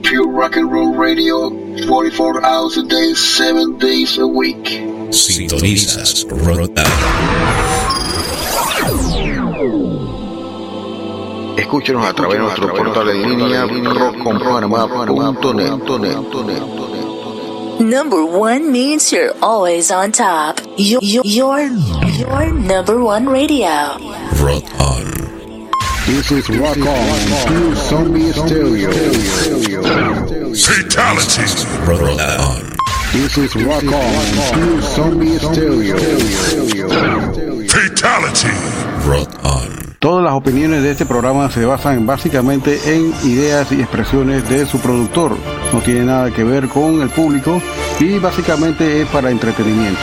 Pure Rock and Roll Radio, 44 hours a day, 7 days a week. Sintonizas Rota. Escúchenos a través de nuestro portal en línea rockconpanamá.net. Number one means you're always on top. Your, your, your, your number one radio. Rock on. This is Rock On, Pure Zombie Stereo. Fatality. Rock on. This is Rock On, Pure Zombie Stereo. Fatality. Rock on. Todas las opiniones de este programa se basan básicamente en ideas y expresiones de su productor. No tiene nada que ver con el público y básicamente es para entretenimiento.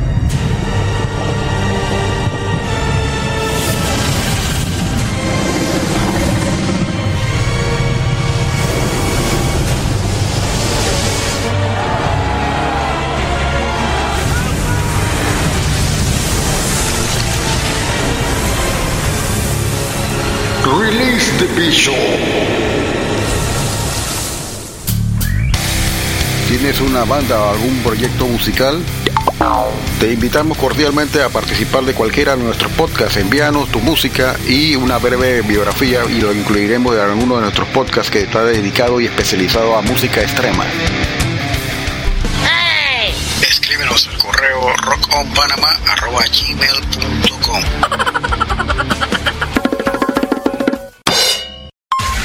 Release the Bishop. ¿Tienes una banda o algún proyecto musical? Te invitamos cordialmente a participar de cualquiera de nuestros podcasts. Envíanos tu música y una breve biografía y lo incluiremos en alguno de nuestros podcasts que está dedicado y especializado a música extrema. Escríbenos al correo rockonpanama.gmail.com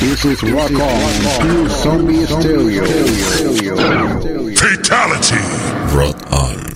This is Rock On, Zombie Stereo. Fatality. Rock on.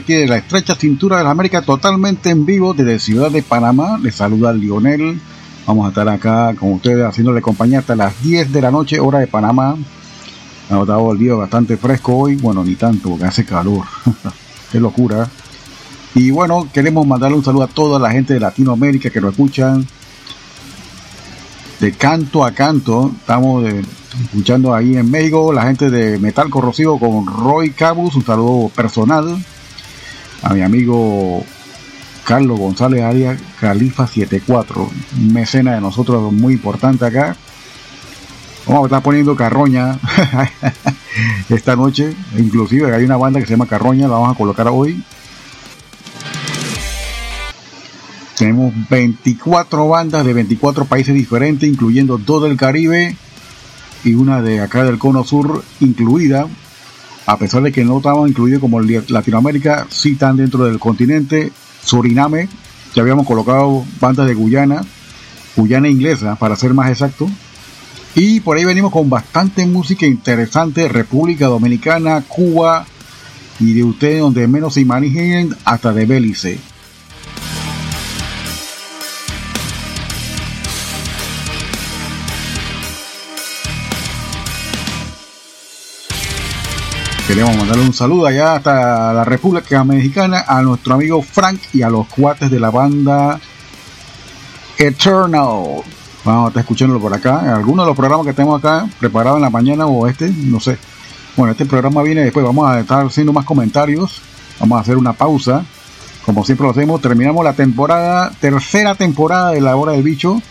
Aquí de la estrecha cintura de la América, totalmente en vivo desde Ciudad de Panamá. Les saluda Lionel. Vamos a estar acá con ustedes haciéndole compañía hasta las 10 de la noche, hora de Panamá. Ha notado el día bastante fresco hoy. Bueno, ni tanto, porque hace calor. Qué locura. Y bueno, queremos mandarle un saludo a toda la gente de Latinoamérica que nos escuchan de canto a canto. Estamos eh, escuchando ahí en México la gente de Metal Corrosivo con Roy Cabus. Un saludo personal a mi amigo Carlos González Arias Califa 74, un mecena de nosotros muy importante acá. Vamos a estar poniendo carroña esta noche, inclusive hay una banda que se llama Carroña, la vamos a colocar hoy. Tenemos 24 bandas de 24 países diferentes, incluyendo dos del Caribe y una de acá del Cono Sur incluida. A pesar de que no estaban incluidos como Latinoamérica, sí están dentro del continente. Suriname, ya habíamos colocado bandas de Guyana, Guyana inglesa para ser más exacto. Y por ahí venimos con bastante música interesante, República Dominicana, Cuba y de ustedes donde menos se imaginen hasta de Belice. Queremos mandarle un saludo allá hasta la República Mexicana a nuestro amigo Frank y a los cuates de la banda Eternal. Vamos a estar escuchándolo por acá. Algunos de los programas que tenemos acá preparados en la mañana o este, no sé. Bueno, este programa viene después. Vamos a estar haciendo más comentarios. Vamos a hacer una pausa. Como siempre lo hacemos, terminamos la temporada, tercera temporada de la hora del bicho.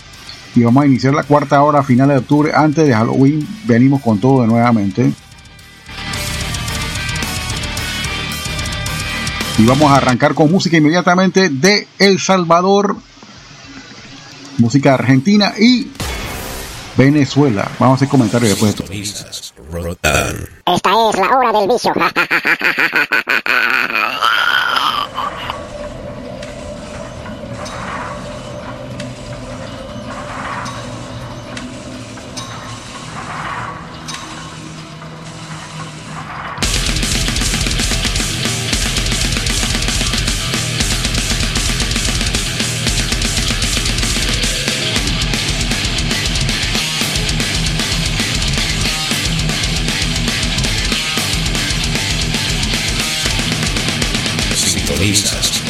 Y vamos a iniciar la cuarta hora final de octubre. Antes de Halloween, venimos con todo de nuevamente. Y vamos a arrancar con música inmediatamente de El Salvador, música argentina y Venezuela. Vamos a hacer comentarios después de esto. Esta es la hora del vicio.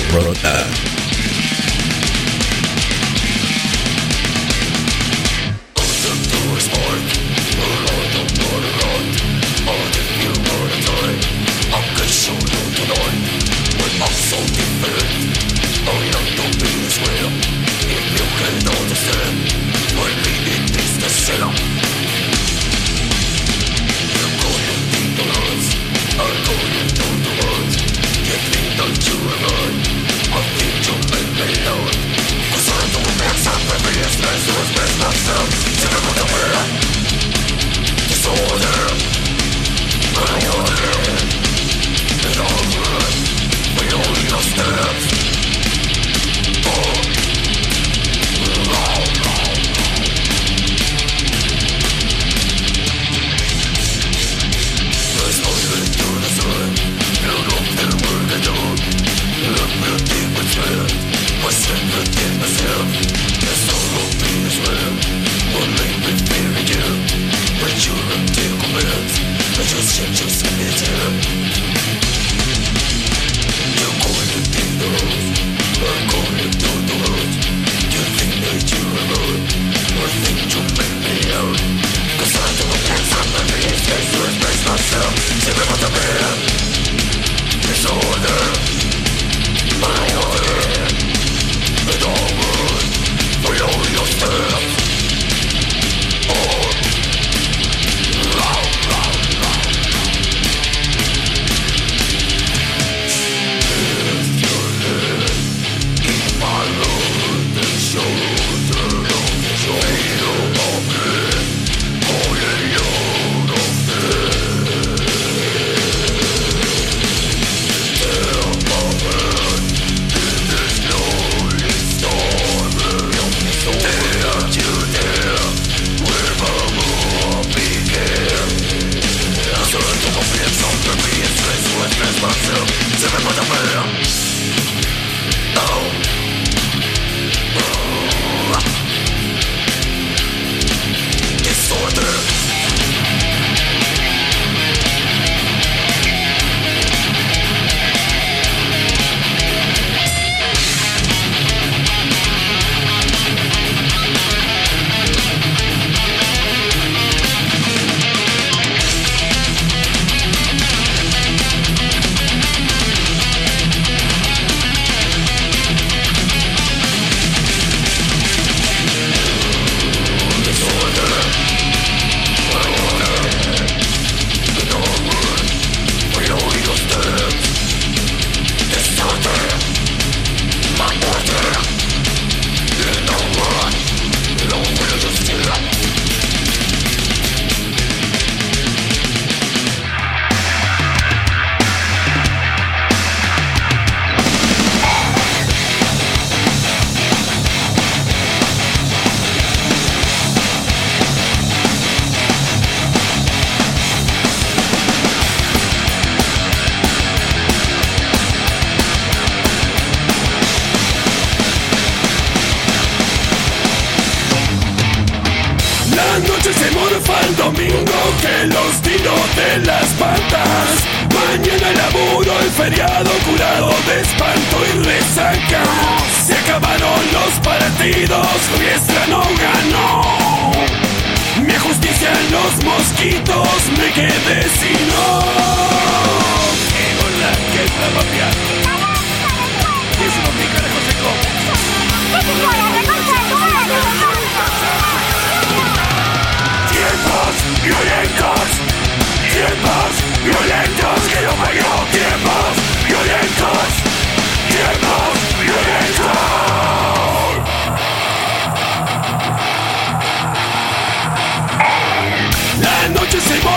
Sintonizas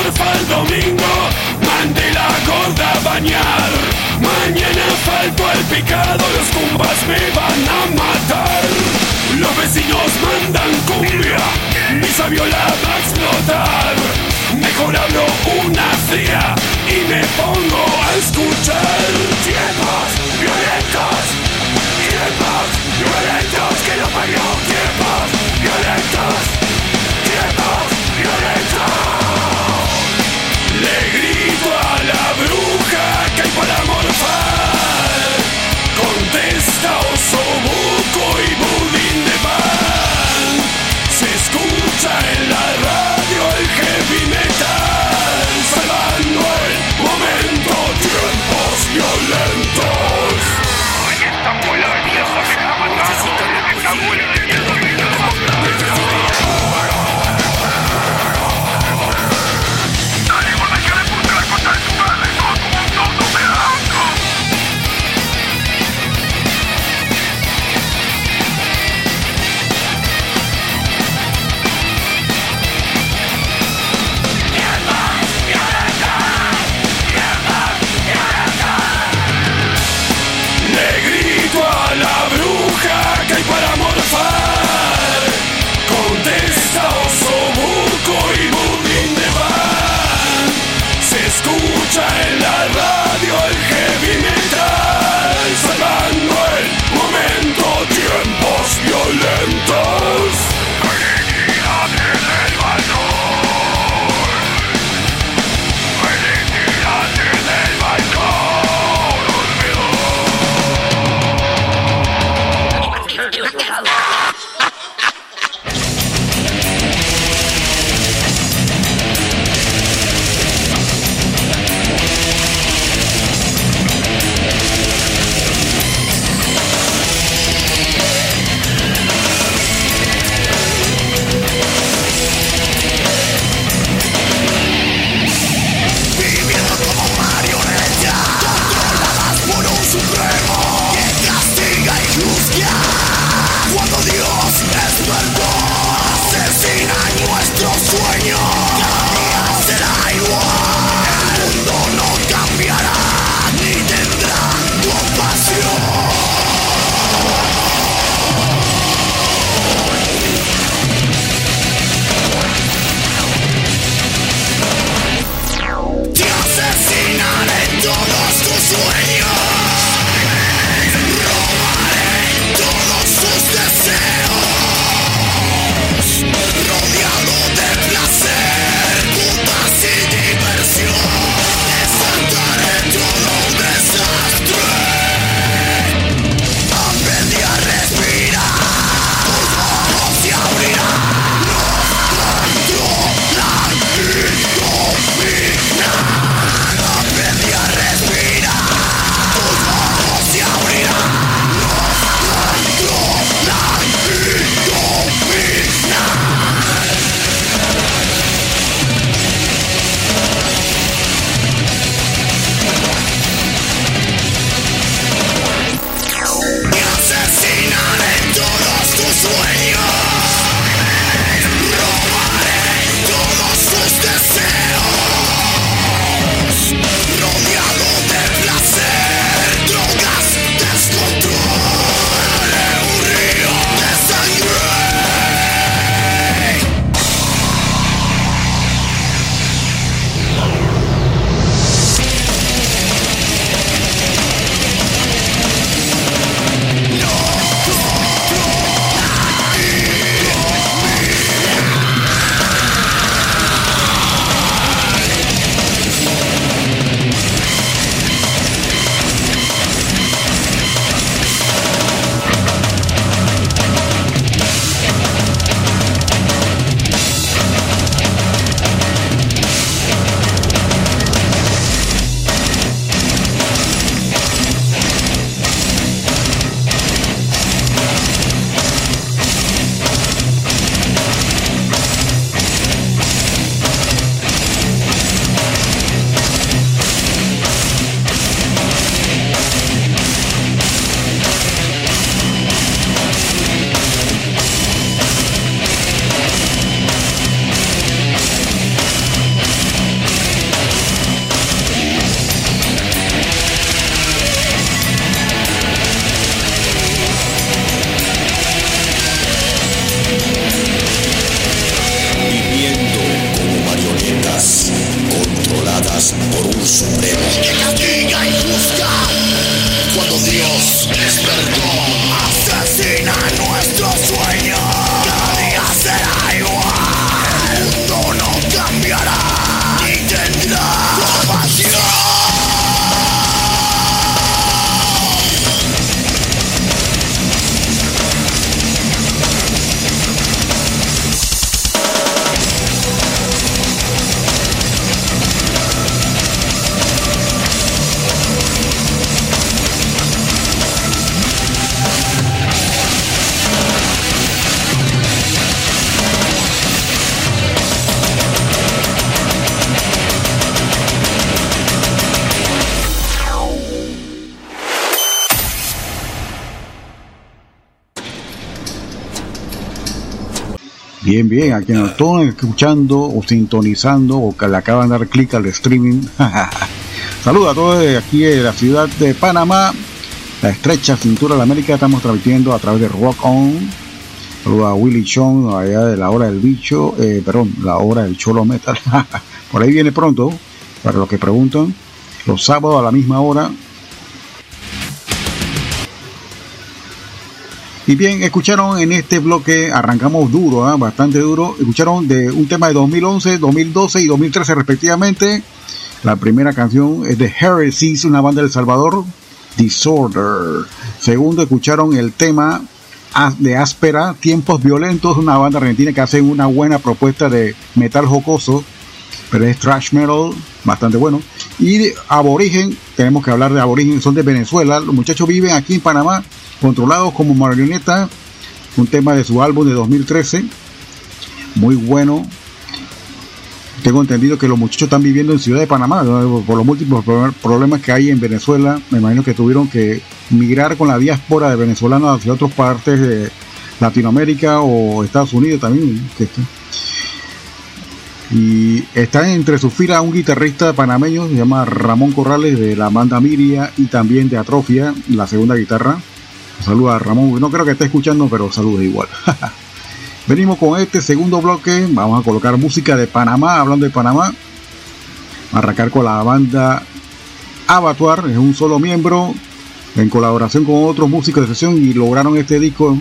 morfa el domingo, mandé la gorda a bañar. Mañana falto al picado, los cumbas me van a matar. Los vecinos mandan cumbia, mi sabiola va a explotar. Mejor abro una fría y me pongo a escuchar. Tiempos violentos, tiempos violentos, que no parió, tiempos violentos, grito escucha en la radio el heavy metal. Salvando el momento, tiempos violentos. Bien, bien, a quienes nos están escuchando o sintonizando o que le acaban de dar clic al streaming. Saludos a todos de aquí de la ciudad de Panamá, la estrecha cintura de la América. Estamos transmitiendo a través de Rock On. Saludos a Willy Chong, allá de la hora del bicho, eh, perdón, la hora del cholo metal. Por ahí viene pronto, para los que preguntan, los sábados a la misma hora, Y bien, escucharon en este bloque, arrancamos duro, ¿eh? bastante duro, escucharon de un tema de 2011, 2012 y 2013 respectivamente. La primera canción es de Heresies, una banda del Salvador, Disorder. Segundo, escucharon el tema de Áspera, Tiempos Violentos, una banda argentina que hace una buena propuesta de metal jocoso, pero es trash metal, bastante bueno. Y de Aborigen, tenemos que hablar de Aborigen, son de Venezuela, los muchachos viven aquí en Panamá controlados como marioneta, un tema de su álbum de 2013, muy bueno. Tengo entendido que los muchachos están viviendo en Ciudad de Panamá por los múltiples problemas que hay en Venezuela. Me imagino que tuvieron que migrar con la diáspora de venezolanos hacia otras partes de Latinoamérica o Estados Unidos también. Y está entre sus filas un guitarrista panameño, se llama Ramón Corrales de la banda Miria y también de Atrofia, la segunda guitarra. Saluda a Ramón, no creo que esté escuchando, pero saluda igual. Venimos con este segundo bloque, vamos a colocar música de Panamá, hablando de Panamá. Arrancar con la banda Abatuar, es un solo miembro, en colaboración con otros músicos de sesión y lograron este disco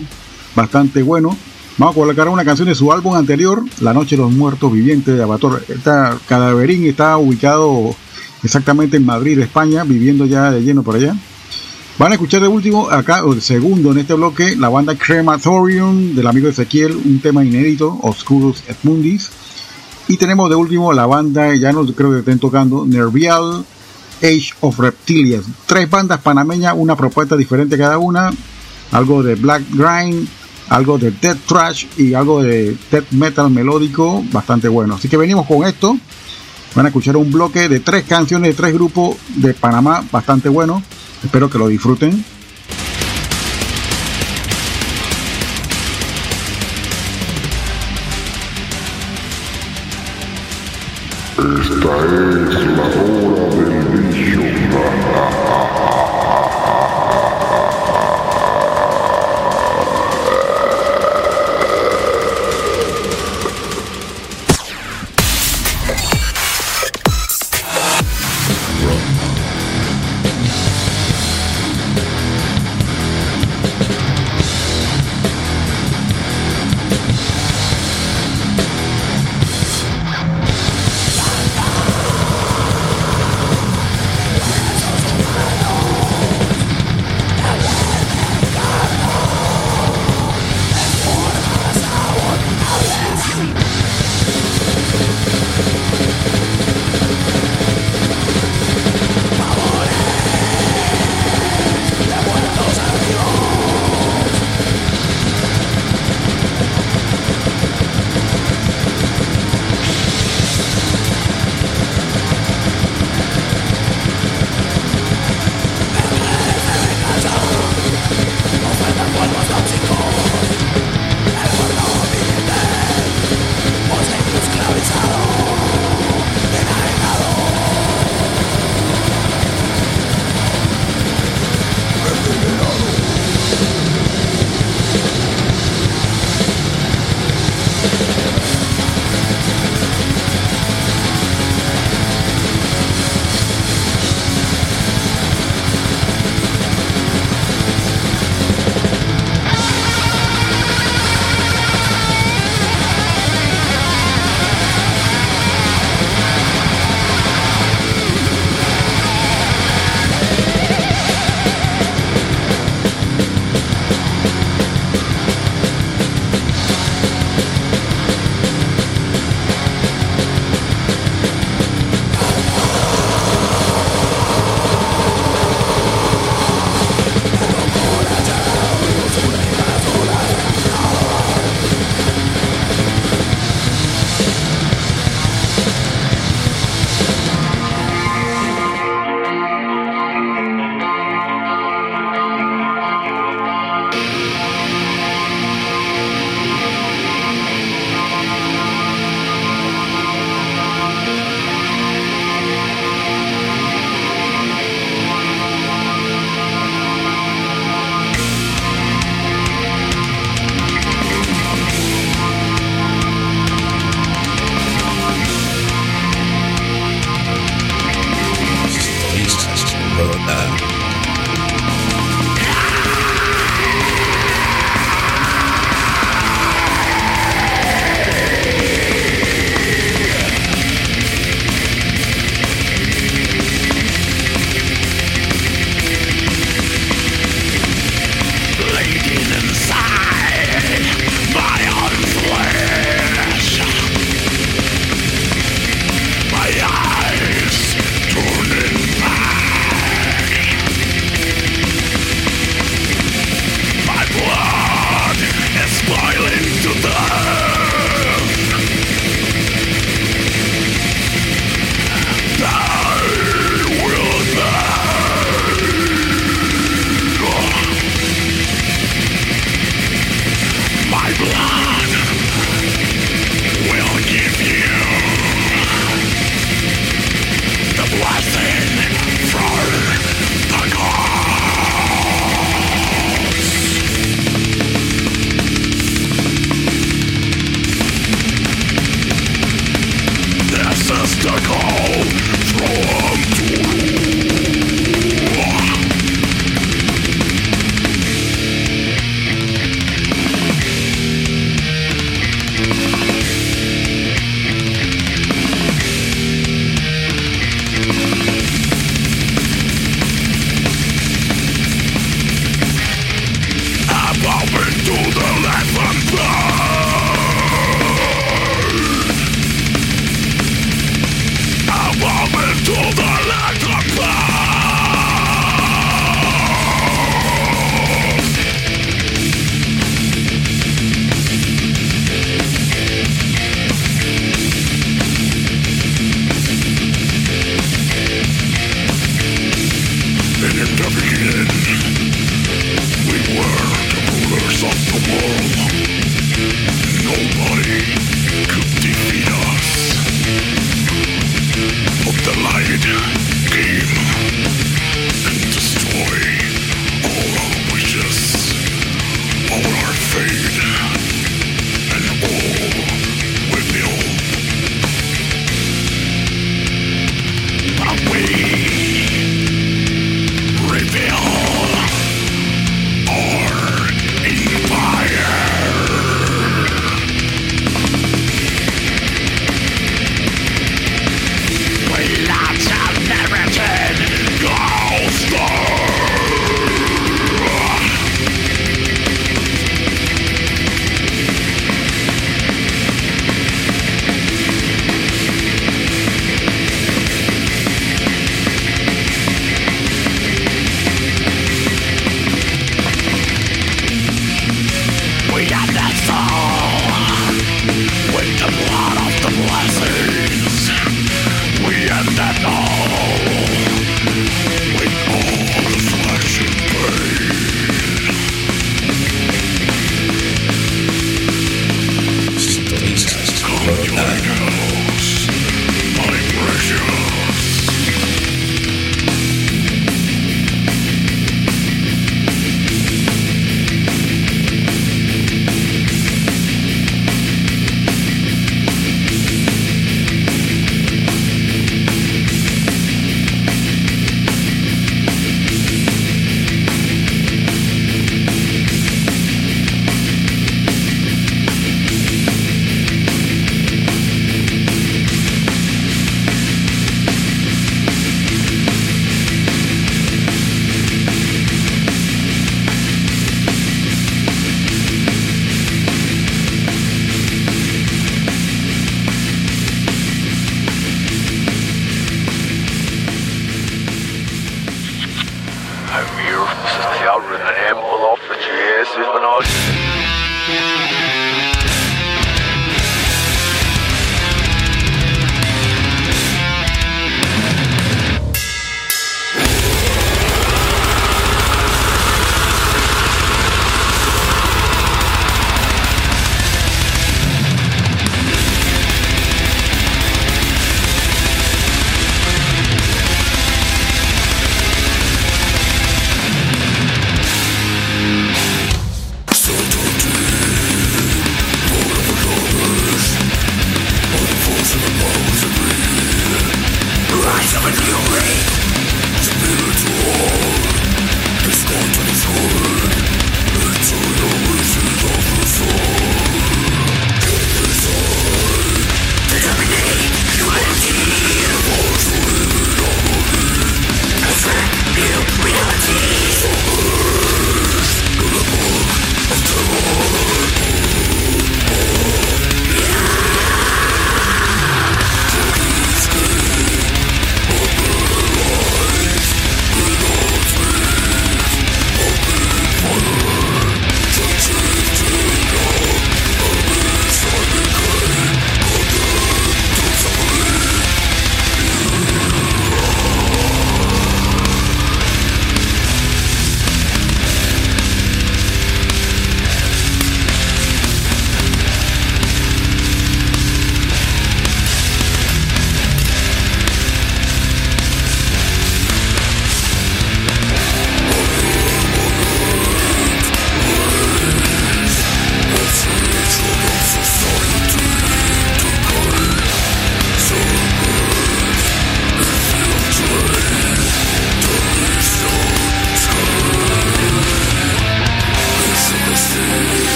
bastante bueno. Vamos a colocar una canción de su álbum anterior, La Noche de los Muertos Vivientes de Abatuar. Esta Cadaverín está ubicado exactamente en Madrid, España, viviendo ya de lleno por allá. Van a escuchar de último, acá, o de segundo en este bloque, la banda Crematorium del amigo Ezequiel, un tema inédito, Oscurus et Mundis. Y tenemos de último la banda, ya no creo que estén tocando, Nervial Age of Reptilias. Tres bandas panameñas, una propuesta diferente cada una. Algo de Black Grind, algo de Death Trash y algo de Death Metal melódico, bastante bueno. Así que venimos con esto. Van a escuchar un bloque de tres canciones de tres grupos de Panamá, bastante bueno. Espero que lo disfruten. Esta es la hora del bicho.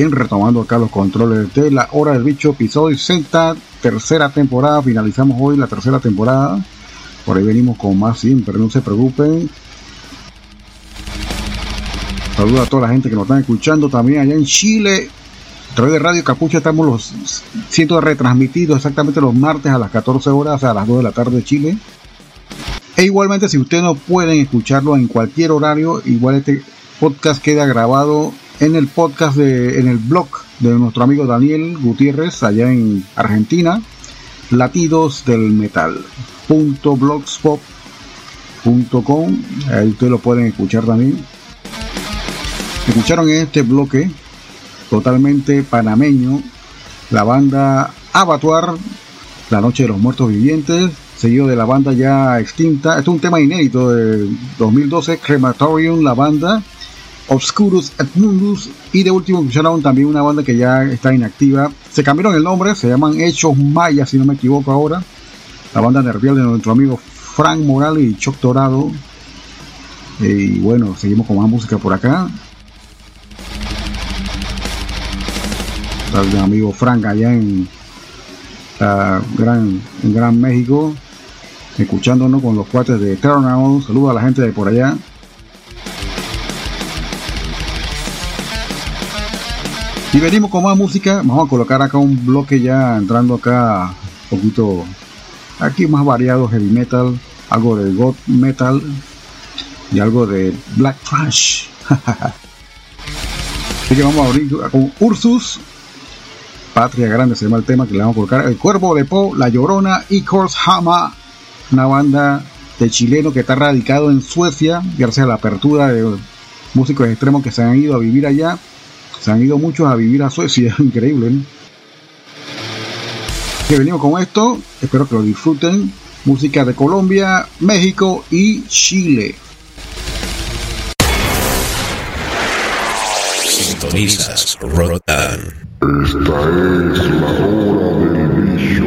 Bien, retomando acá los controles de La Hora del Bicho, episodio 60, tercera temporada. Finalizamos hoy la tercera temporada. Por ahí venimos con más siempre, no se preocupen. Saludos a toda la gente que nos están escuchando también allá en Chile. A través de Radio Capucha estamos los siendo retransmitidos exactamente los martes a las 14 horas, a las 2 de la tarde de Chile. E igualmente, si ustedes no pueden escucharlo en cualquier horario, igual este podcast queda grabado en el podcast de, en el blog de nuestro amigo Daniel Gutiérrez allá en Argentina, latidos del metal blogspot.com ahí ustedes lo pueden escuchar también. Escucharon en este bloque totalmente panameño la banda Abatuar La Noche de los Muertos Vivientes seguido de la banda ya extinta. Esto es un tema inédito de 2012 Crematorium la banda Obscurus et Mundus y de último escucharon también una banda que ya está inactiva. Se cambiaron el nombre, se llaman Hechos Mayas si no me equivoco ahora. La banda nervial de nuestro amigo Frank Morales y Choc Dorado. Y bueno, seguimos con más música por acá. El amigo Frank allá en, Gran, en Gran México, escuchándonos con los cuates de Eternal. Saludos a la gente de por allá. Y venimos con más música. Vamos a colocar acá un bloque ya entrando acá un poquito aquí más variado heavy metal, algo de god metal y algo de black trash. Así que vamos a abrir con Ursus, Patria Grande se llama el tema que le vamos a colocar. El Cuervo de Po, La Llorona y Kors Hama, una banda de chileno que está radicado en Suecia gracias a la apertura de músicos extremos que se han ido a vivir allá se han ido muchos a vivir a Suecia, increíble. ¿no? Que venimos con esto, espero que lo disfruten. Música de Colombia, México y Chile. Sintonizas Rotan. Esta es la hora del bicho.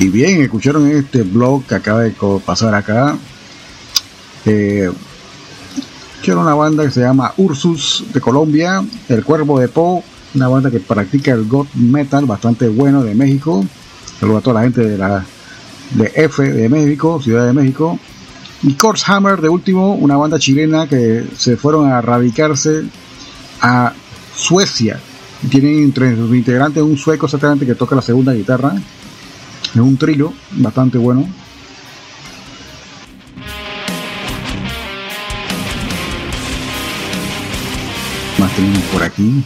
Y bien, escucharon este blog que acaba de pasar acá. Eh, que una banda que se llama Ursus de Colombia, El Cuervo de Po, una banda que practica el goth metal bastante bueno de México. Saludo a toda la gente de la de F de México, Ciudad de México. Y Corpse Hammer de último, una banda chilena que se fueron a radicarse a Suecia. Tienen entre sus integrantes un sueco exactamente que toca la segunda guitarra. Es un trío bastante bueno. Más tenemos por aquí.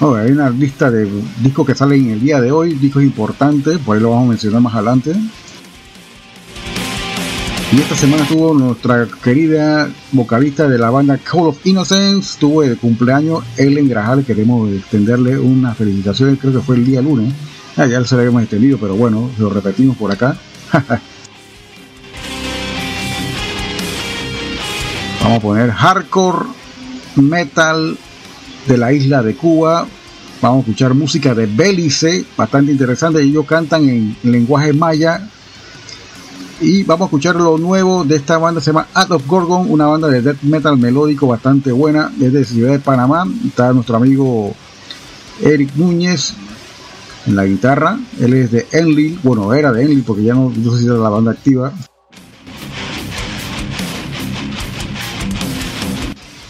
Oh, hay una lista de discos que salen el día de hoy, discos importantes, por ahí lo vamos a mencionar más adelante. Y esta semana tuvo nuestra querida vocalista de la banda Call of Innocence, tuvo el cumpleaños Ellen Grajal, queremos extenderle unas felicitaciones, creo que fue el día lunes. Ah, ya se lo habíamos extendido, pero bueno, lo repetimos por acá. Vamos a poner hardcore metal de la isla de Cuba. Vamos a escuchar música de Belice, bastante interesante. Ellos cantan en lenguaje maya. Y vamos a escuchar lo nuevo de esta banda, se llama Out of Gorgon, una banda de death metal melódico bastante buena, desde Ciudad de Panamá. Está nuestro amigo Eric Núñez en la guitarra. Él es de Enlil, bueno, era de Enlil porque ya no, no sé si era la banda activa.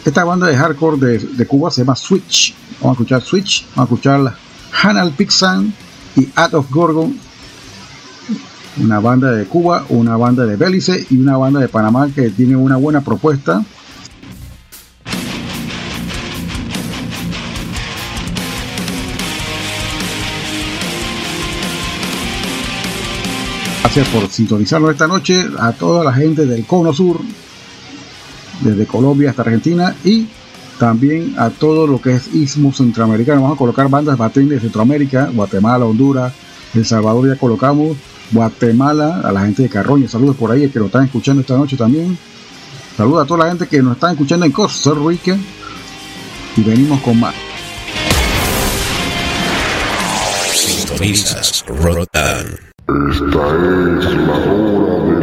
Esta banda de hardcore de, de Cuba se llama Switch. Vamos a escuchar Switch, vamos a escuchar Hanal Pixan y Out of Gorgon. Una banda de Cuba, una banda de Belice y una banda de Panamá que tiene una buena propuesta. Gracias por sintonizarnos esta noche a toda la gente del Cono Sur, desde Colombia hasta Argentina y también a todo lo que es Istmo Centroamericano. Vamos a colocar bandas baterías de Centroamérica, Guatemala, Honduras, El Salvador ya colocamos, Guatemala, a la gente de Carroña, saludos por ahí que nos están escuchando esta noche también. Saludos a toda la gente que nos está escuchando en Costa Rica y venimos con más. Sintonizas Rotan. Esta es la hora del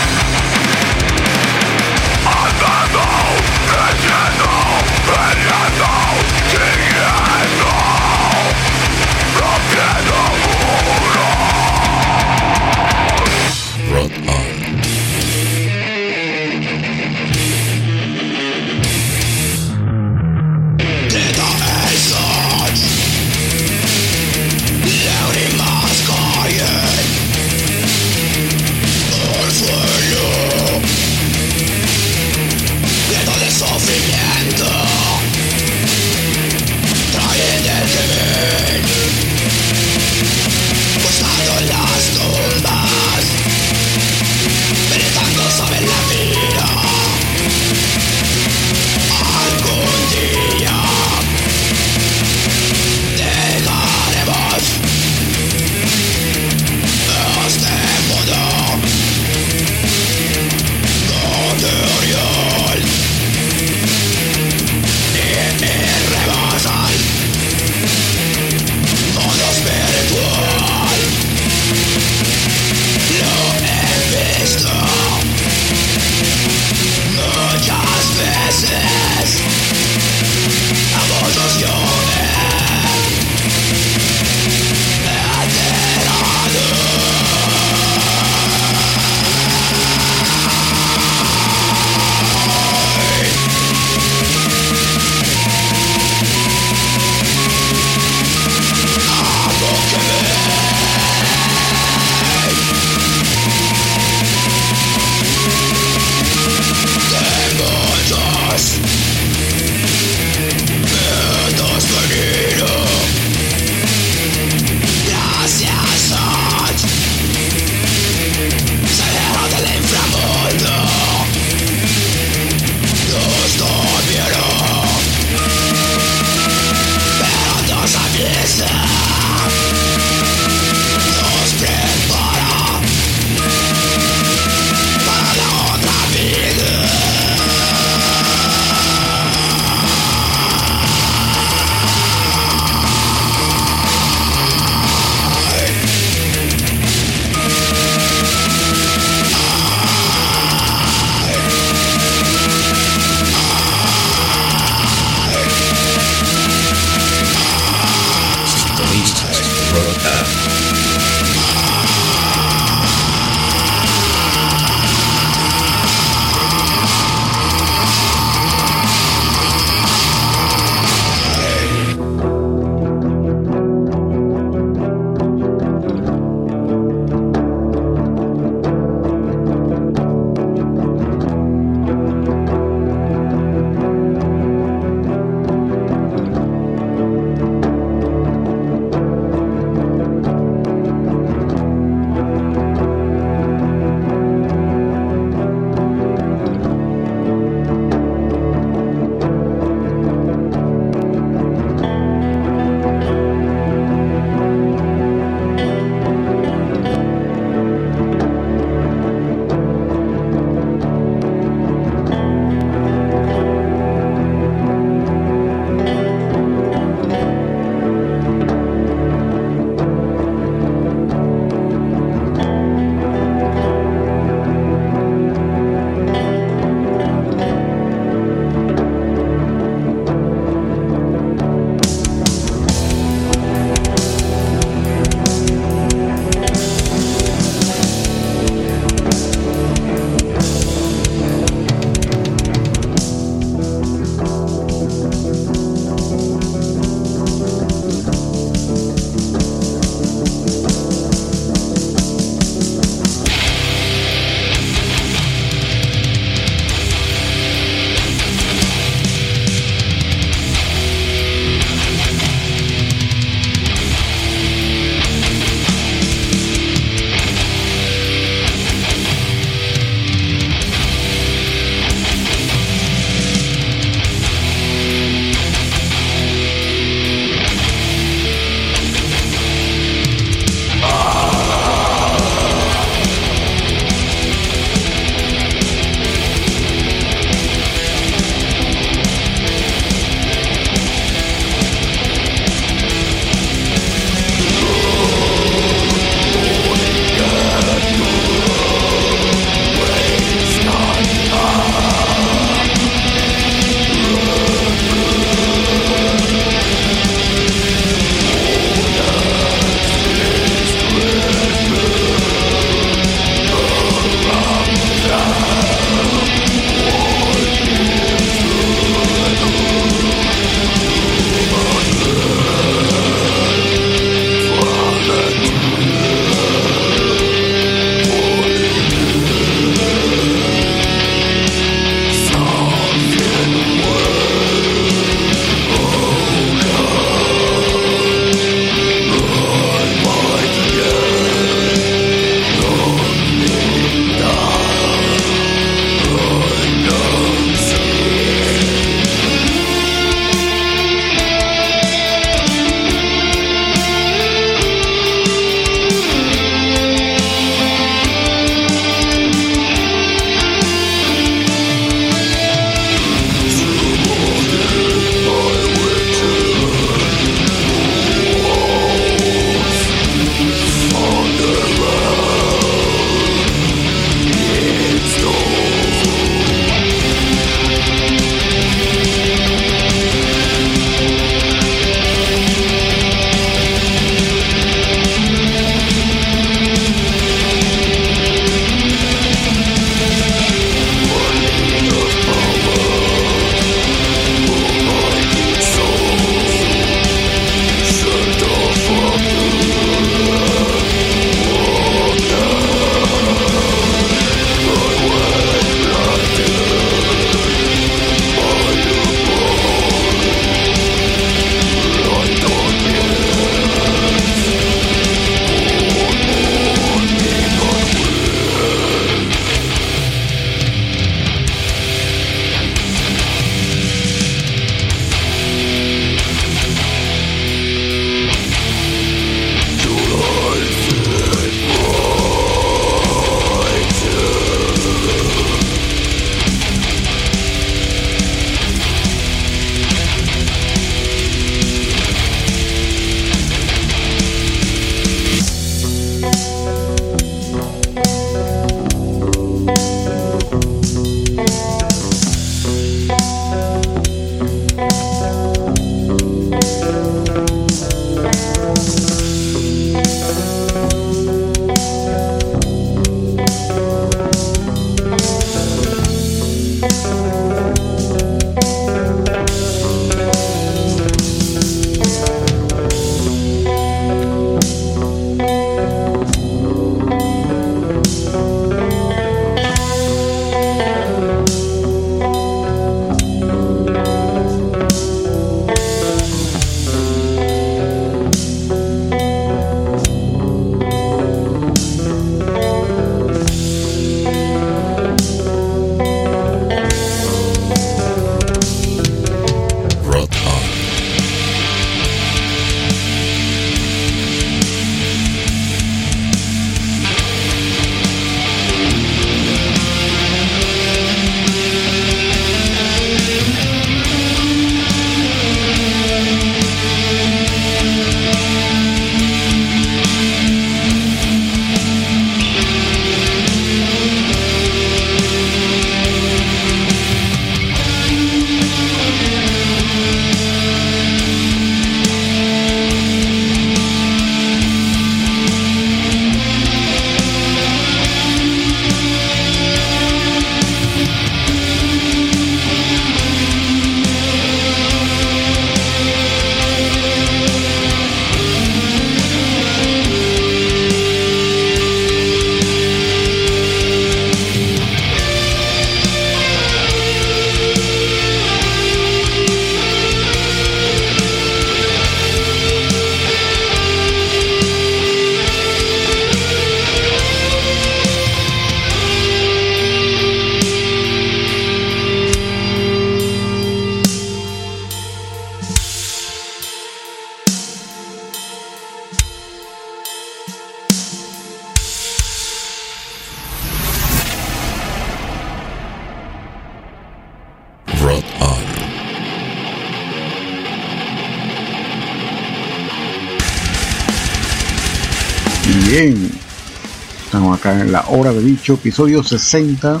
la hora de bicho, episodio 60,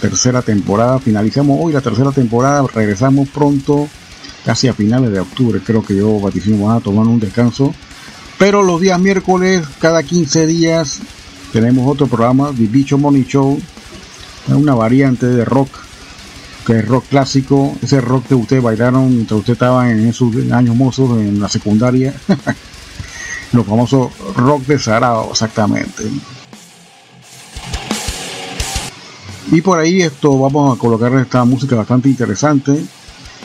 tercera temporada. Finalizamos hoy la tercera temporada, regresamos pronto, casi a finales de octubre. Creo que yo vaticino a tomar un descanso. Pero los días miércoles, cada 15 días, tenemos otro programa, The Bicho Money Show, una variante de rock, que es rock clásico, ese rock que ustedes bailaron mientras ustedes estaban en esos años mozos en la secundaria. los famosos rock de Sarao, exactamente. Y por ahí esto vamos a colocar esta música bastante interesante.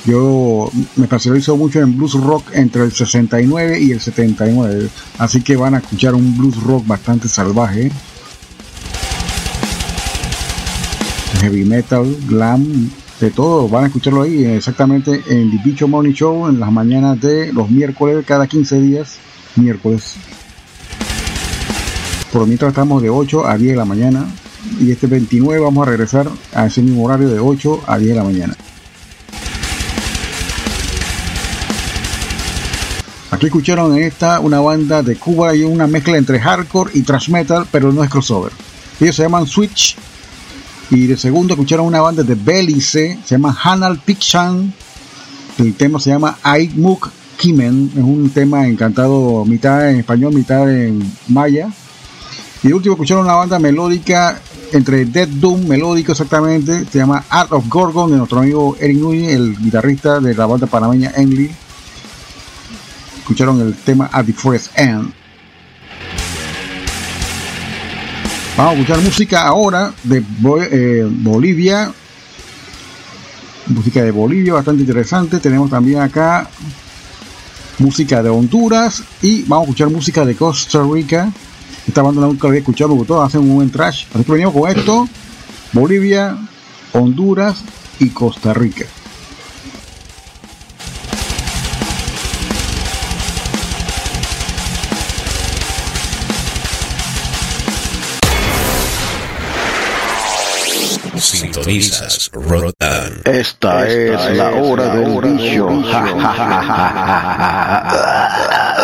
Yo me especializo mucho en blues rock entre el 69 y el 79, así que van a escuchar un blues rock bastante salvaje. Heavy metal, glam, de todo, van a escucharlo ahí exactamente en The Bicho Morning Show en las mañanas de los miércoles cada 15 días, miércoles. Por mientras estamos de 8 a 10 de la mañana y este 29 vamos a regresar a ese mismo horario de 8 a 10 de la mañana. Aquí escucharon en esta una banda de Cuba y una mezcla entre hardcore y thrash metal, pero no es crossover. Ellos se llaman Switch. Y de segundo escucharon una banda de Belice, se llama Hanal Pikshan. El tema se llama Aimuk Kimen, es un tema encantado, mitad en español, mitad en maya. Y de último escucharon una banda melódica entre Dead Doom, melódico exactamente, se llama Art of Gorgon de nuestro amigo Eric Núñez, el guitarrista de la banda panameña Enly escucharon el tema At the Forest End. Vamos a escuchar música ahora de eh, Bolivia. Música de Bolivia, bastante interesante. Tenemos también acá música de Honduras y vamos a escuchar música de Costa Rica. Esta banda nunca la había escuchado porque todos hacen un buen trash. Así que venimos con esto: Bolivia, Honduras y Costa Rica. Sintonizas Rotan. Esta, es, la hora del bicho.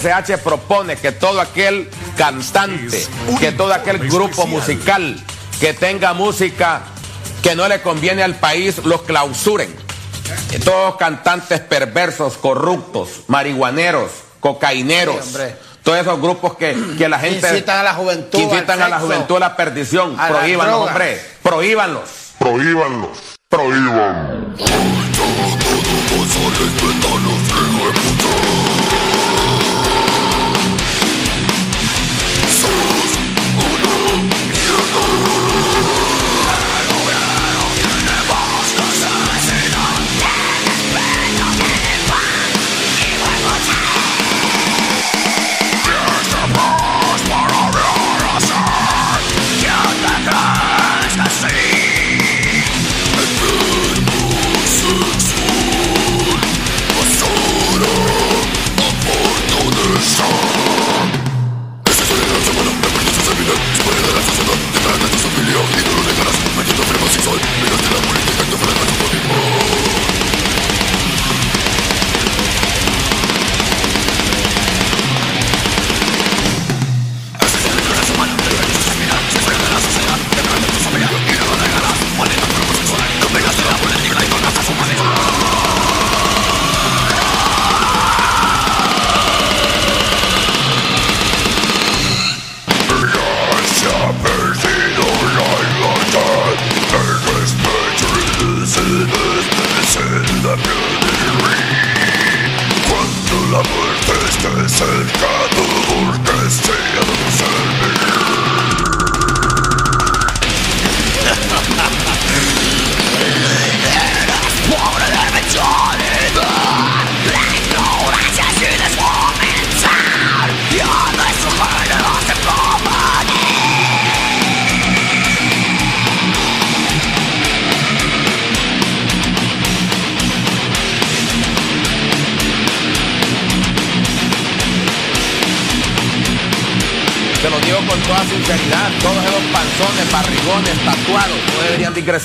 HCH propone que todo aquel cantante, que todo aquel grupo musical que tenga música que no le conviene al país, los clausuren. Que Todos cantantes perversos, corruptos, marihuaneros, cocaineros, Sí, todos esos grupos que, que la gente Incitan a la juventud, incitan a la juventud a la perdición, prohíbanlos, hombre, prohíbanlos. Prohíbanlos. Prohíbanlos.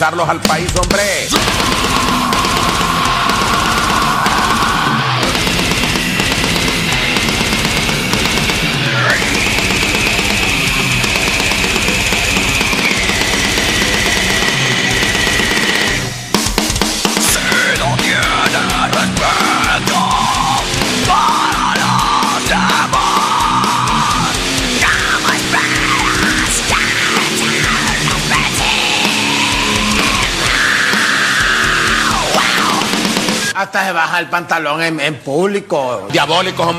Ingresarlos al país, hombre. El pantalón en, en público. Diabólicos,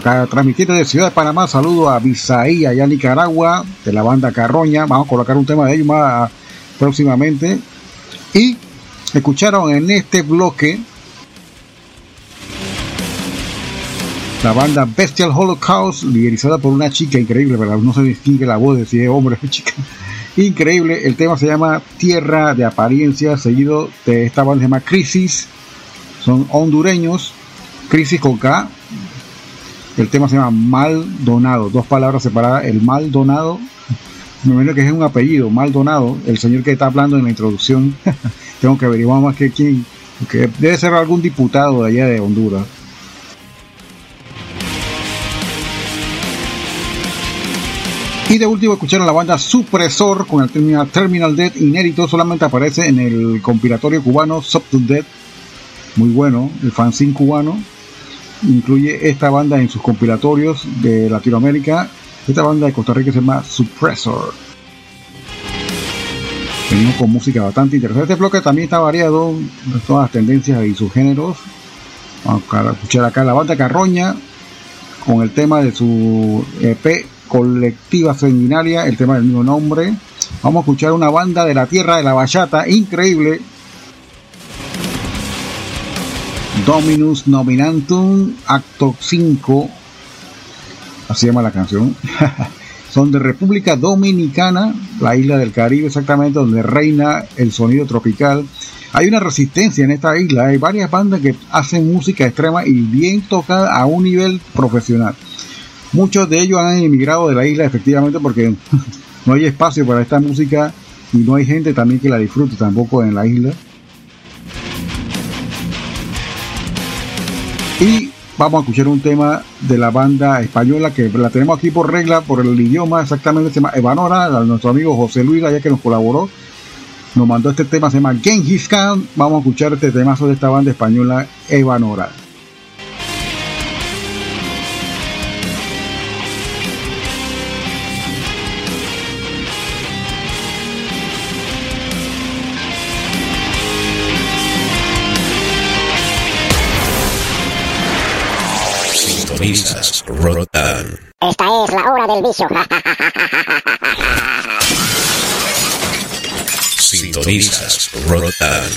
acá transmitiendo de Ciudad de Panamá. Saludo a Bisaí, allá en Nicaragua, de la banda Carroña. Vamos a colocar un tema de ellos más próximamente. Y escucharon en este bloque la banda Bestial Holocaust, liderizada por una chica increíble, ¿verdad? No se distingue la voz de si es hombre o chica. Increíble, el tema se llama Tierra de Apariencia, seguido de esta banda se llama Crisis, son hondureños, Crisis con K, el tema se llama Maldonado, dos palabras separadas, el Maldonado, me imagino que es un apellido, Maldonado, el señor que está hablando en la introducción, tengo que averiguar más que quién, que debe ser algún diputado de allá de Honduras. Y de último escucharon la banda Supresor con el Terminal, Terminal Dead inédito, solamente aparece en el compilatorio cubano Sub to Dead. Muy bueno, el fanzine cubano. Incluye esta banda en sus compilatorios de Latinoamérica. Esta banda de Costa Rica se llama Suppressor. Venimos con música bastante interesante. Este bloque también está variado de todas las tendencias y sus géneros. Vamos a escuchar acá la banda Carroña con el tema de su EP colectiva sanguinaria, el tema del mismo nombre. Vamos a escuchar una banda de la tierra de la bachata, increíble. Dominus Nominantum, acto 5. Así llama la canción. Son de República Dominicana, la isla del Caribe exactamente, donde reina el sonido tropical. Hay una resistencia en esta isla, hay varias bandas que hacen música extrema y bien tocada a un nivel profesional. Muchos de ellos han emigrado de la isla efectivamente porque no hay espacio para esta música y no hay gente también que la disfrute tampoco en la isla. Y vamos a escuchar un tema de la banda española que la tenemos aquí por regla, por el idioma, exactamente se llama Evanora, nuestro amigo José Luis, ya que nos colaboró, nos mandó este tema, se llama Genghis Khan. Vamos a escuchar este temazo de esta banda española Evanora. Sintonizas Rotan. Esta es la hora del vicio. Sintonizas Rotan.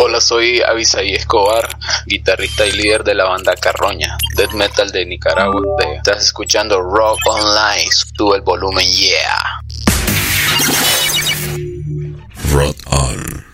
Hola, soy Avisaí Escobar, guitarrista y líder de la banda Carroña, death metal de Nicaragua. Estás escuchando Rock Online, sube el volumen, yeah. Rot On.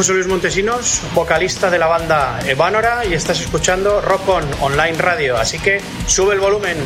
José Luis Montesinos, vocalista de la banda Evánora y estás escuchando Rock On Online Radio, así que sube el volumen.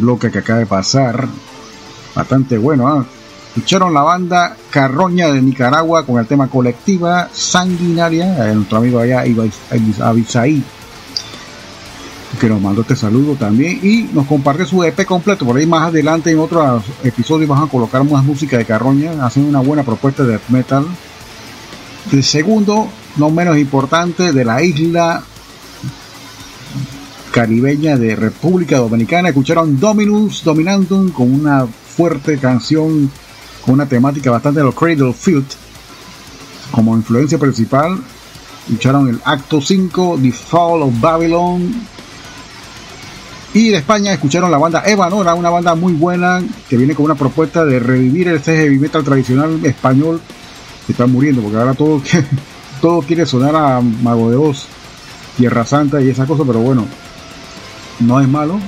Bloque que acaba de pasar, bastante bueno, ¿ah? Escucharon la banda Carroña de Nicaragua con el tema colectiva sanguinaria, eh, nuestro amigo allá Abisaí, que nos mandó este saludo también y nos compartió su EP completo. Por ahí más adelante en otros episodios van a colocar más música de Carroña, hacen una buena propuesta de metal. El segundo, no menos importante, de la isla caribeña de República Dominicana. Escucharon Dominus Dominantum con una fuerte canción con una temática bastante de los Cradle Field como influencia principal. Escucharon el acto 5, The Fall of Babylon. Y de España escucharon la banda Evanora, una banda muy buena que viene con una propuesta de revivir ese heavy metal tradicional español que está muriendo, porque ahora todo, todo quiere sonar a Mago de Oz, Tierra Santa y esa cosa, pero bueno, no es malo.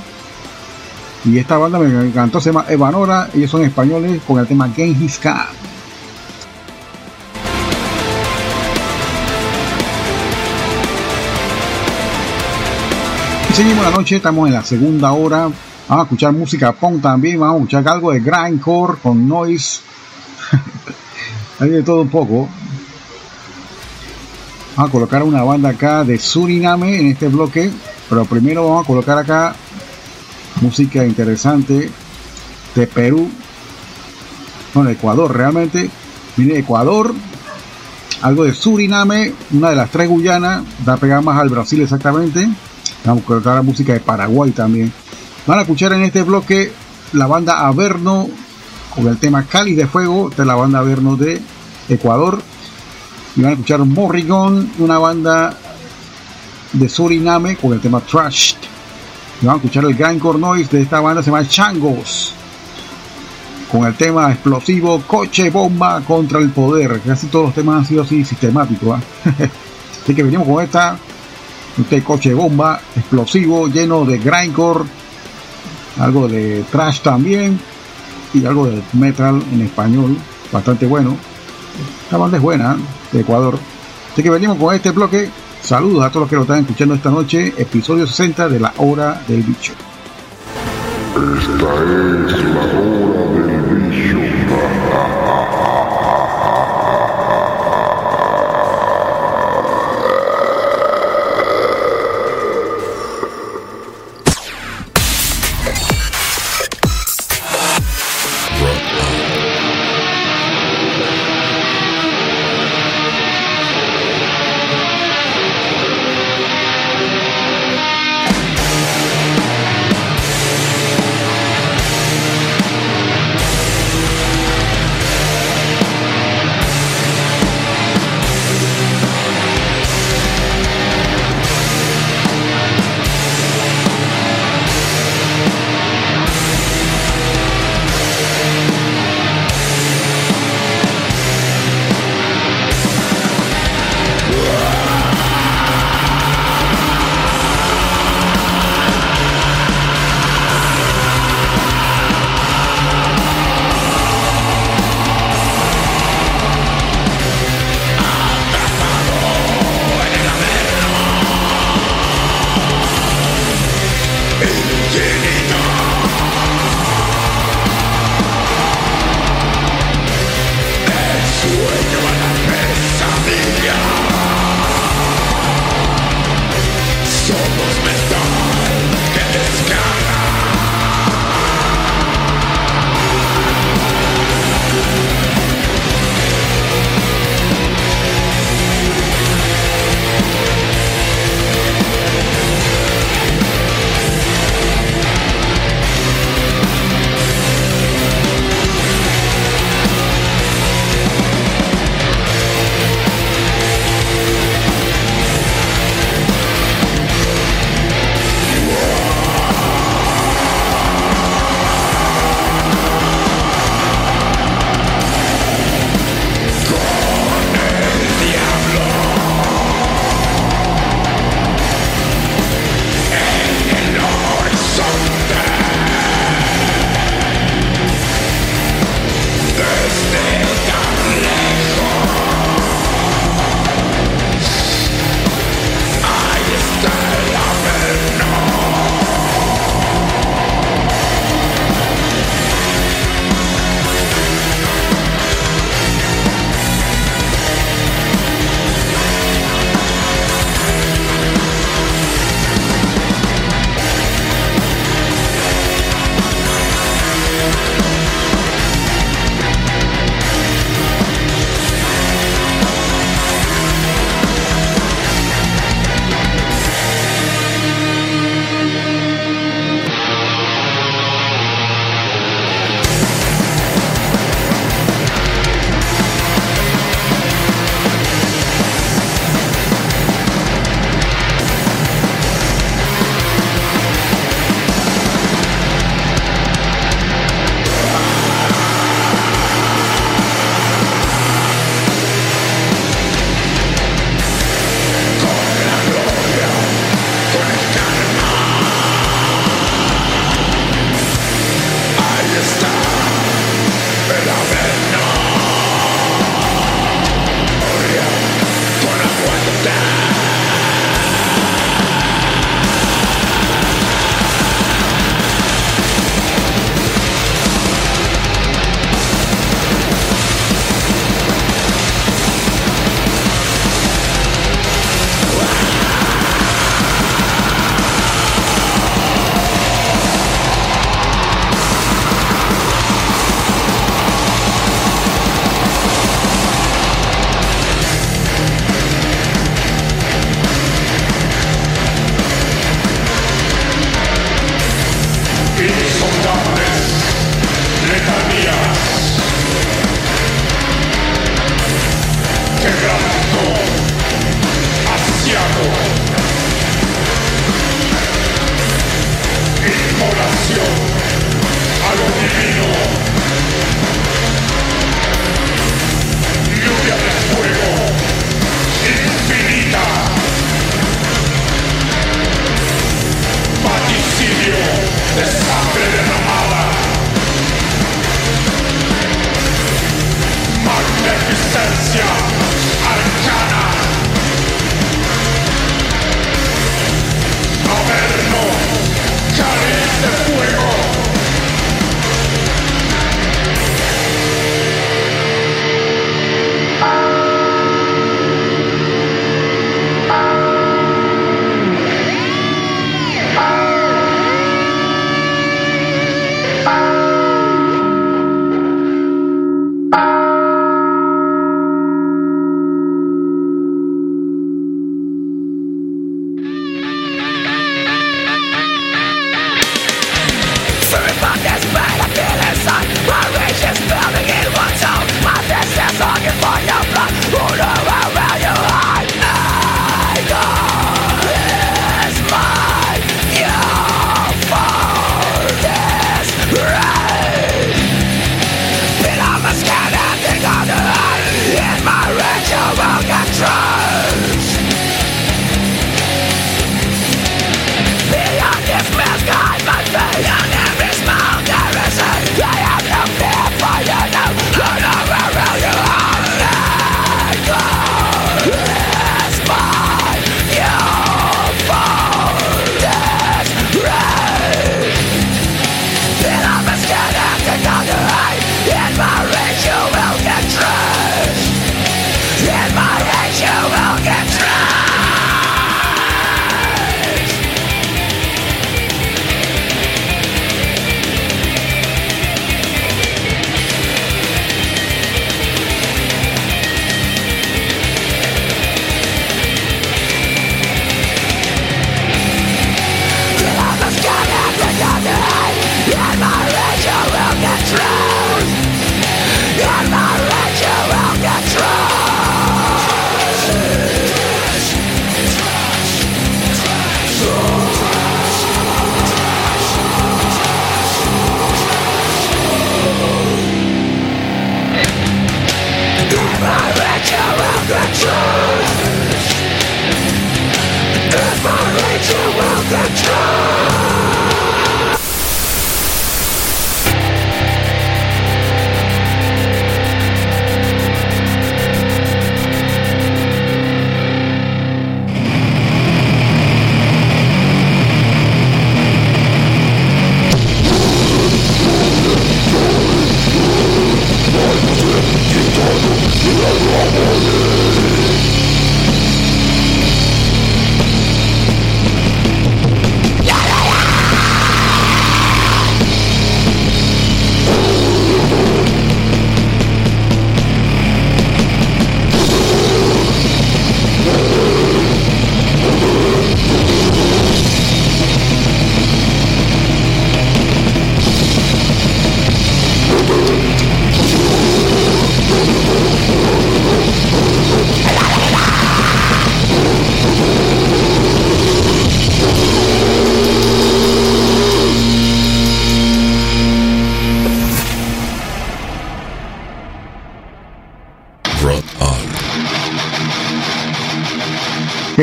Y esta banda me encantó, se llama Evanora, ellos son españoles con el tema Genghis Khan. Y seguimos la noche, estamos en la segunda hora. Vamos a escuchar música punk también, vamos a escuchar algo de grindcore con noise. Hay de todo un poco. Vamos a colocar una banda acá de Suriname en este bloque. Pero primero vamos a colocar acá música interesante de Perú. No, de Ecuador realmente. Viene de Ecuador. Algo de Suriname, una de las tres Guyanas. Da pegar más al Brasil exactamente. Vamos a colocar la música de Paraguay también. Van a escuchar en este bloque la banda Averno con el tema Cali de Fuego. Es la banda Averno de Ecuador. Y van a escuchar Morrigon, una banda de Suriname con el tema Trash. Y van a escuchar el Grindcore Noise de esta banda, se llama Changos. Con el tema explosivo Coche Bomba contra el Poder. Casi todos los temas han sido así sistemáticos. ¿eh? así que venimos con esta. Este coche bomba explosivo lleno de grindcore, algo de trash también y algo de metal en español, bastante bueno. Esta banda es buena, ¿eh? de Ecuador. Así que venimos con este bloque Saludos a todos los que lo están escuchando esta noche, episodio 60 de la hora del bicho.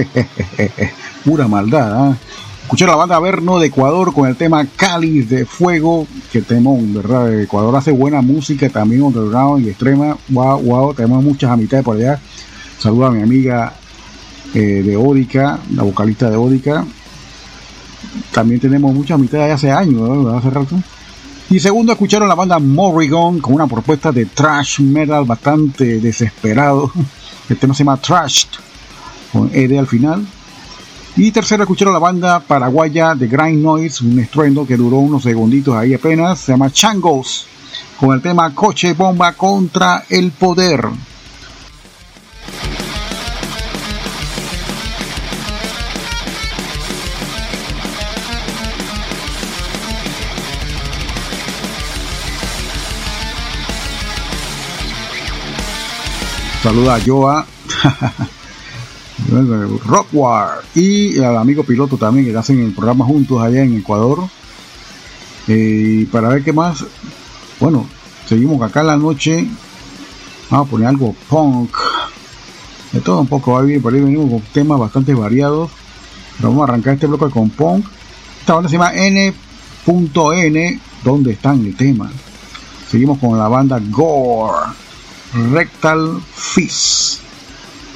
Pura maldad, ¿ah? Escuchar la banda Verno de Ecuador con el tema Cáliz de Fuego, que temón, ¿verdad? Ecuador hace buena música, también underground y extrema. Wow, wow, tenemos muchas amistades por allá. Saludo a mi amiga eh, de Ódica, la vocalista de Ódica. También tenemos muchas amistades de hace años. Hace rato. Y segundo, escucharon la banda Morrigan con una propuesta de trash metal bastante desesperado. El tema se llama Trashed, con ED al final. Y tercero, escucharon la banda paraguaya de Grind Noise, un estruendo que duró unos segunditos ahí apenas. Se llama Changos, con el tema Coche Bomba contra el Poder. Saluda a Joa, Rockwar y al amigo piloto también que hacen el programa juntos allá en Ecuador. Eh, para ver qué más, bueno, seguimos acá en la noche. Vamos a poner algo punk. De todo un poco va bien, por ahí venimos con temas bastante variados. Pero vamos a arrancar este bloque con punk. Esta banda se llama N.N. ¿Dónde están el tema? Seguimos con la banda Gore. Rectal Fist.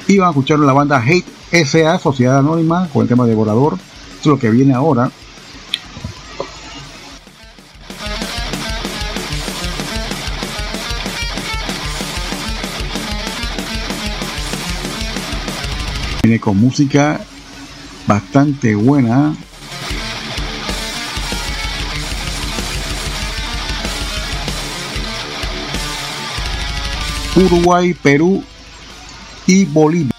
Y van a escuchar la banda Hate SA, Sociedad Anónima, con el tema Devorador. Esto es lo que viene ahora. Viene con música bastante buena. Uruguay, Perú y Bolivia.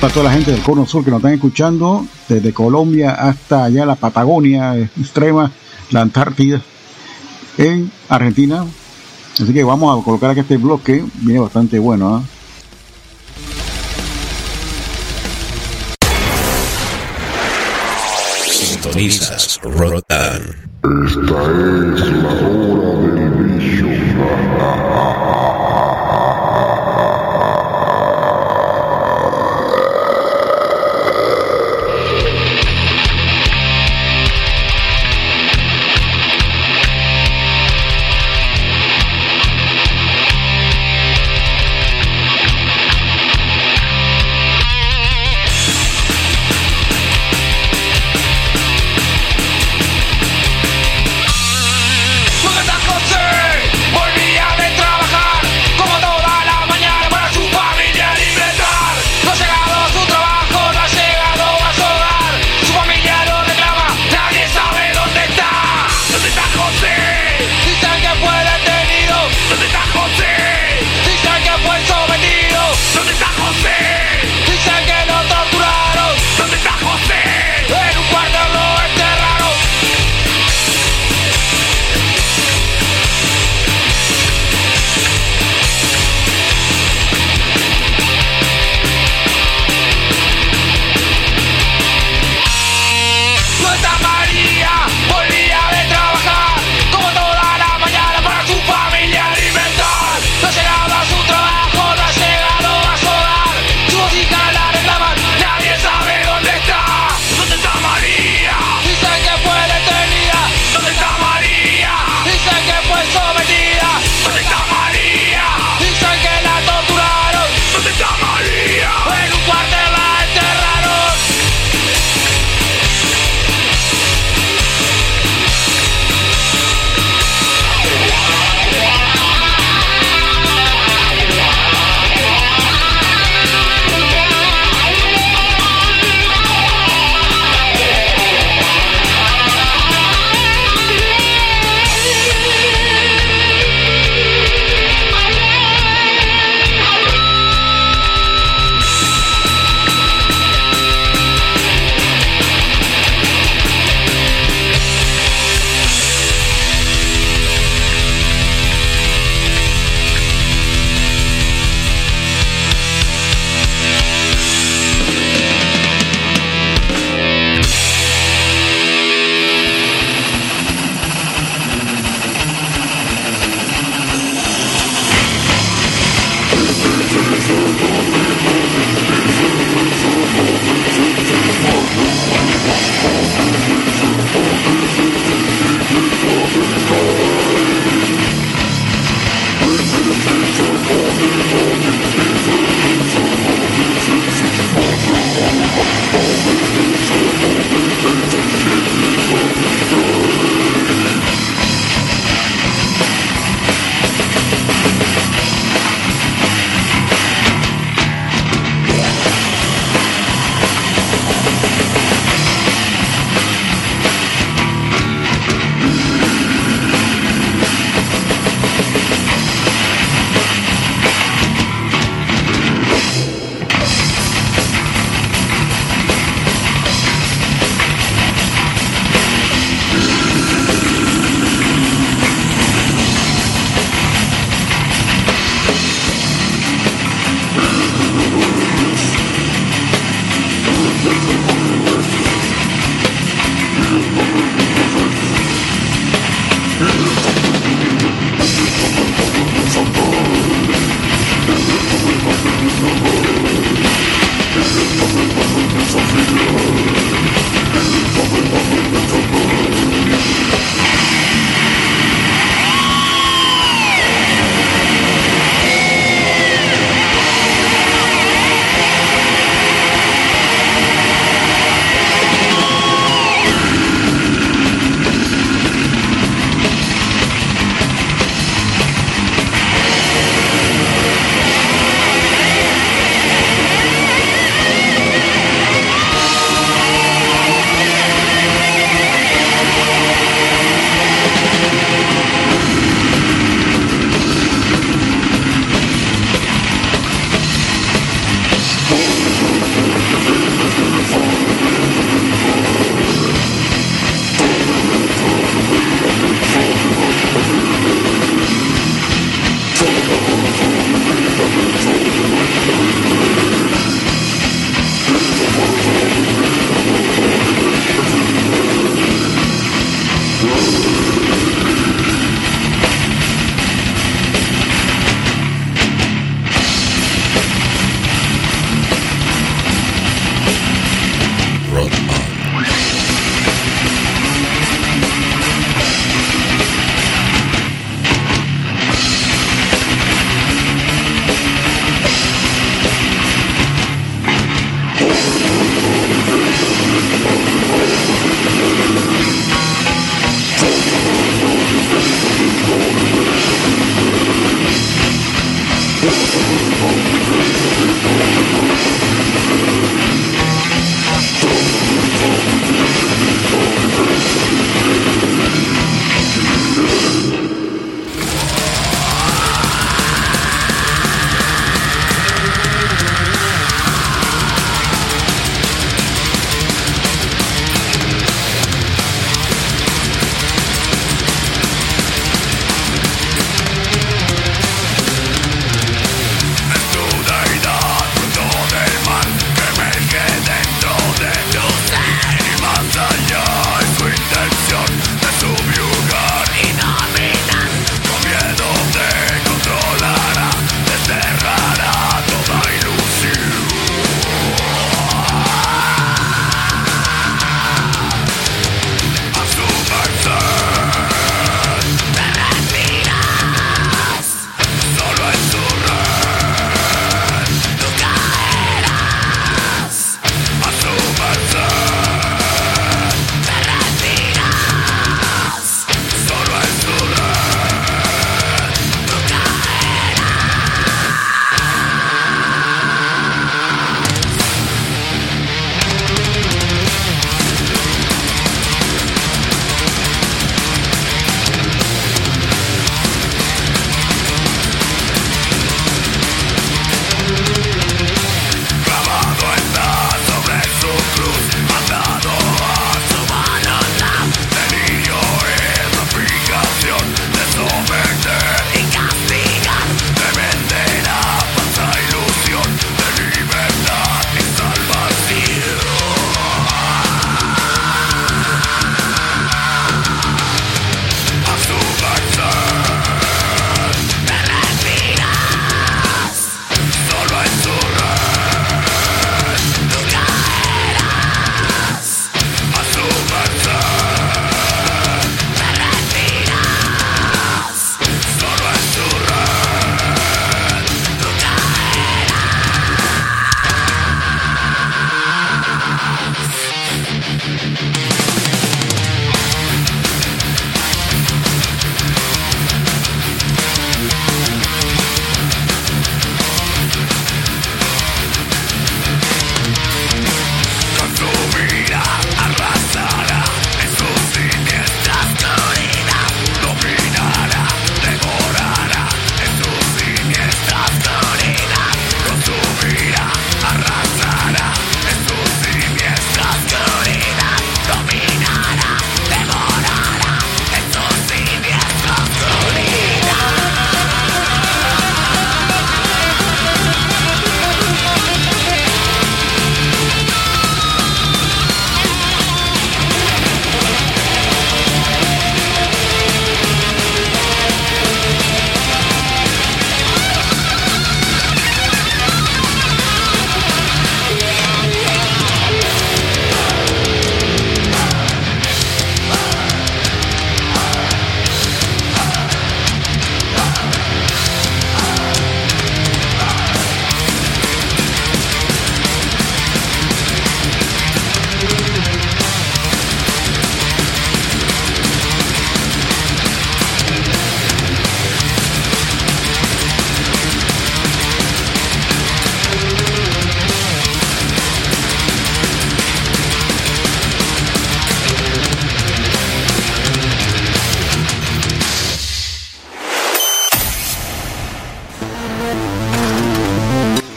Para toda la gente del Cono Sur que nos están escuchando, desde Colombia hasta allá la Patagonia extrema, la Antártida, en Argentina. Así que vamos a colocar aquí este bloque, viene bastante bueno. ¿ah? Sintonizas Rotan. Esta es la hora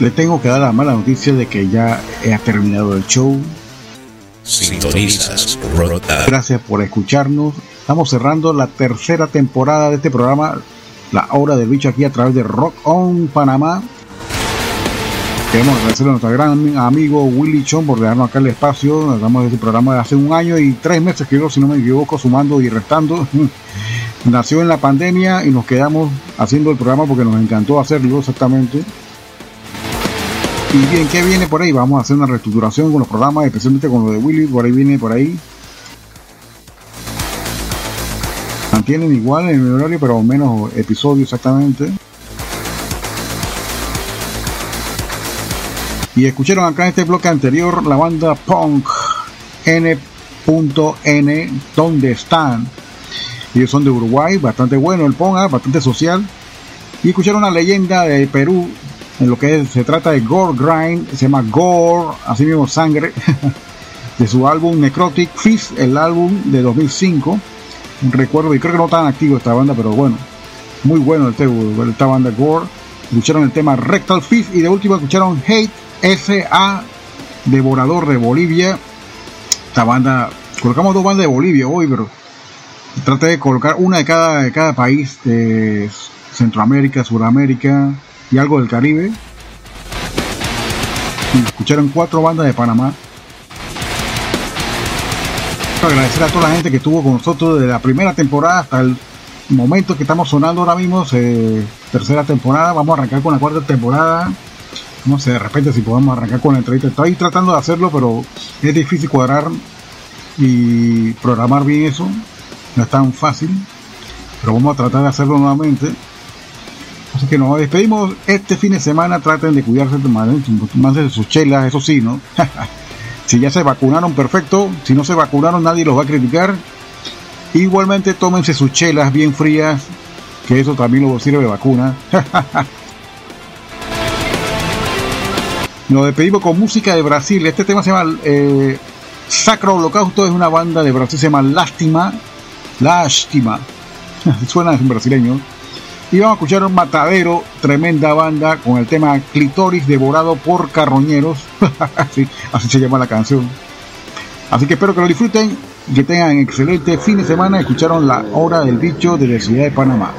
Le tengo que dar la mala noticia de que ya ha terminado el show. Sintonizas Rotan. Gracias por escucharnos. Estamos cerrando la tercera temporada de este programa, La Hora del Bicho, aquí a través de Rock On Panamá. Queremos agradecerle a nuestro gran amigo Willy Chon por darnos acá el espacio. Nos damos este programa de hace un año y tres meses, creo, si no me equivoco, sumando y restando. Nació en la pandemia y nos quedamos haciendo el programa porque nos encantó hacerlo exactamente. Y bien, ¿qué viene por ahí? Vamos a hacer una reestructuración con los programas, especialmente con lo de Willy, por ahí viene por ahí. Mantienen igual en el horario, pero menos episodios exactamente. Y escucharon acá en este bloque anterior la banda Punk N.N. ¿Dónde están? Ellos son de Uruguay, bastante bueno el Ponga, bastante social. Y escucharon una leyenda de Perú, en lo que se trata de Gore Grind, se llama Gore, así mismo sangre, de su álbum Necrotic Fist, el álbum de 2005. Un recuerdo, y creo que no tan activo esta banda, pero bueno, muy bueno este, esta banda Gore. Escucharon el tema Rectal Fist y de último escucharon Hate S.A. Devorador de Bolivia. Esta banda, colocamos dos bandas de Bolivia hoy, pero traté de colocar una de cada, de cada país de Centroamérica, Sudamérica y algo del Caribe. Escucharon cuatro bandas de Panamá. Agradecer a toda la gente que estuvo con nosotros desde la primera temporada hasta el momento que estamos sonando ahora mismo, tercera temporada. Vamos a arrancar con la cuarta temporada. No sé, de repente si podemos arrancar con la entrevista. Estoy tratando de hacerlo, pero es difícil cuadrar y programar bien eso. No es tan fácil, pero vamos a tratar de hacerlo nuevamente. Así que nos despedimos este fin de semana. Traten de cuidarse, de sus chelas, eso sí, ¿no? si ya se vacunaron, perfecto. Si no se vacunaron, nadie los va a criticar. Igualmente, tómense sus chelas bien frías, que eso también lo sirve de vacuna. Nos despedimos con música de Brasil. Este tema se llama eh, Sacro Holocausto. Es una banda de Brasil, se llama Lástima. Lástima. Suena en brasileño. Y vamos a escuchar un matadero, tremenda banda, con el tema Clitoris devorado por carroñeros. así, se llama la canción. Así que espero que lo disfruten que tengan excelente fin de semana. Escucharon la hora del bicho de la ciudad de Panamá.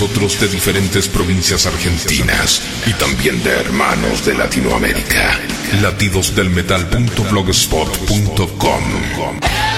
nosotros de diferentes provincias argentinas y también de hermanos de Latinoamérica. Latidosdelmetal.blogspot.com